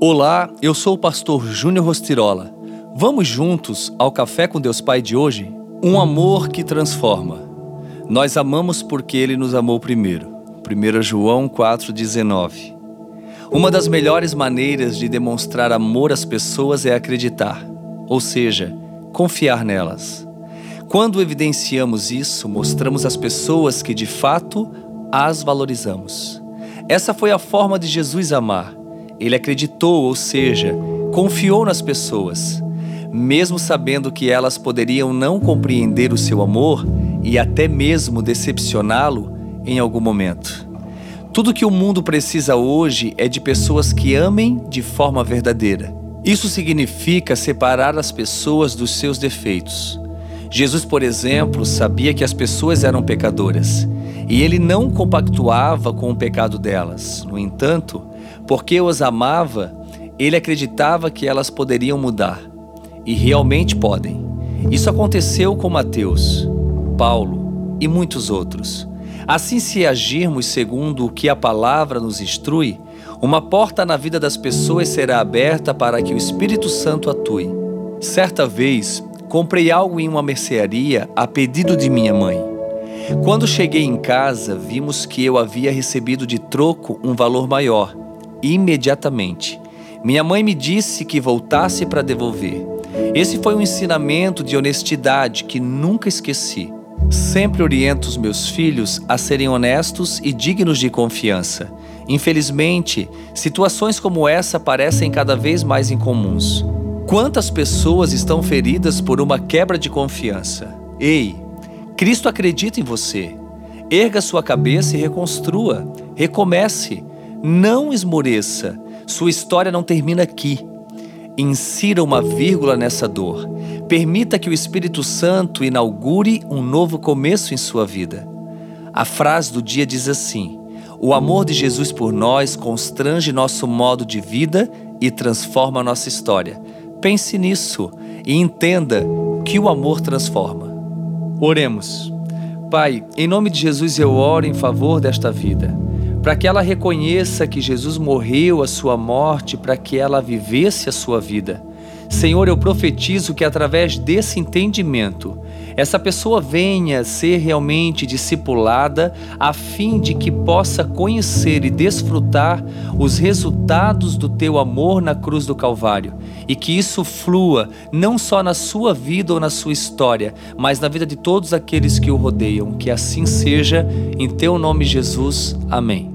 Olá, eu sou o pastor Júnior Rostirola. Vamos juntos ao Café com Deus Pai de hoje? Um amor que transforma. Nós amamos porque Ele nos amou primeiro. 1 João 4,19 Uma das melhores maneiras de demonstrar amor às pessoas é acreditar, ou seja, confiar nelas. Quando evidenciamos isso, mostramos às pessoas que de fato as valorizamos. Essa foi a forma de Jesus amar. Ele acreditou, ou seja, confiou nas pessoas, mesmo sabendo que elas poderiam não compreender o seu amor e até mesmo decepcioná-lo em algum momento. Tudo que o mundo precisa hoje é de pessoas que amem de forma verdadeira. Isso significa separar as pessoas dos seus defeitos. Jesus, por exemplo, sabia que as pessoas eram pecadoras e ele não compactuava com o pecado delas. No entanto, porque os amava, ele acreditava que elas poderiam mudar. E realmente podem. Isso aconteceu com Mateus, Paulo e muitos outros. Assim, se agirmos segundo o que a palavra nos instrui, uma porta na vida das pessoas será aberta para que o Espírito Santo atue. Certa vez, comprei algo em uma mercearia a pedido de minha mãe. Quando cheguei em casa, vimos que eu havia recebido de troco um valor maior. Imediatamente, minha mãe me disse que voltasse para devolver. Esse foi um ensinamento de honestidade que nunca esqueci. Sempre oriento os meus filhos a serem honestos e dignos de confiança. Infelizmente, situações como essa parecem cada vez mais incomuns. Quantas pessoas estão feridas por uma quebra de confiança? Ei, Cristo acredita em você. Erga sua cabeça e reconstrua. Recomece. Não esmoreça. Sua história não termina aqui. Insira uma vírgula nessa dor. Permita que o Espírito Santo inaugure um novo começo em sua vida. A frase do dia diz assim: O amor de Jesus por nós constrange nosso modo de vida e transforma nossa história. Pense nisso e entenda que o amor transforma. Oremos. Pai, em nome de Jesus eu oro em favor desta vida, para que ela reconheça que Jesus morreu a sua morte para que ela vivesse a sua vida. Senhor, eu profetizo que através desse entendimento, essa pessoa venha ser realmente discipulada, a fim de que possa conhecer e desfrutar os resultados do teu amor na cruz do Calvário, e que isso flua não só na sua vida ou na sua história, mas na vida de todos aqueles que o rodeiam. Que assim seja, em teu nome, Jesus. Amém.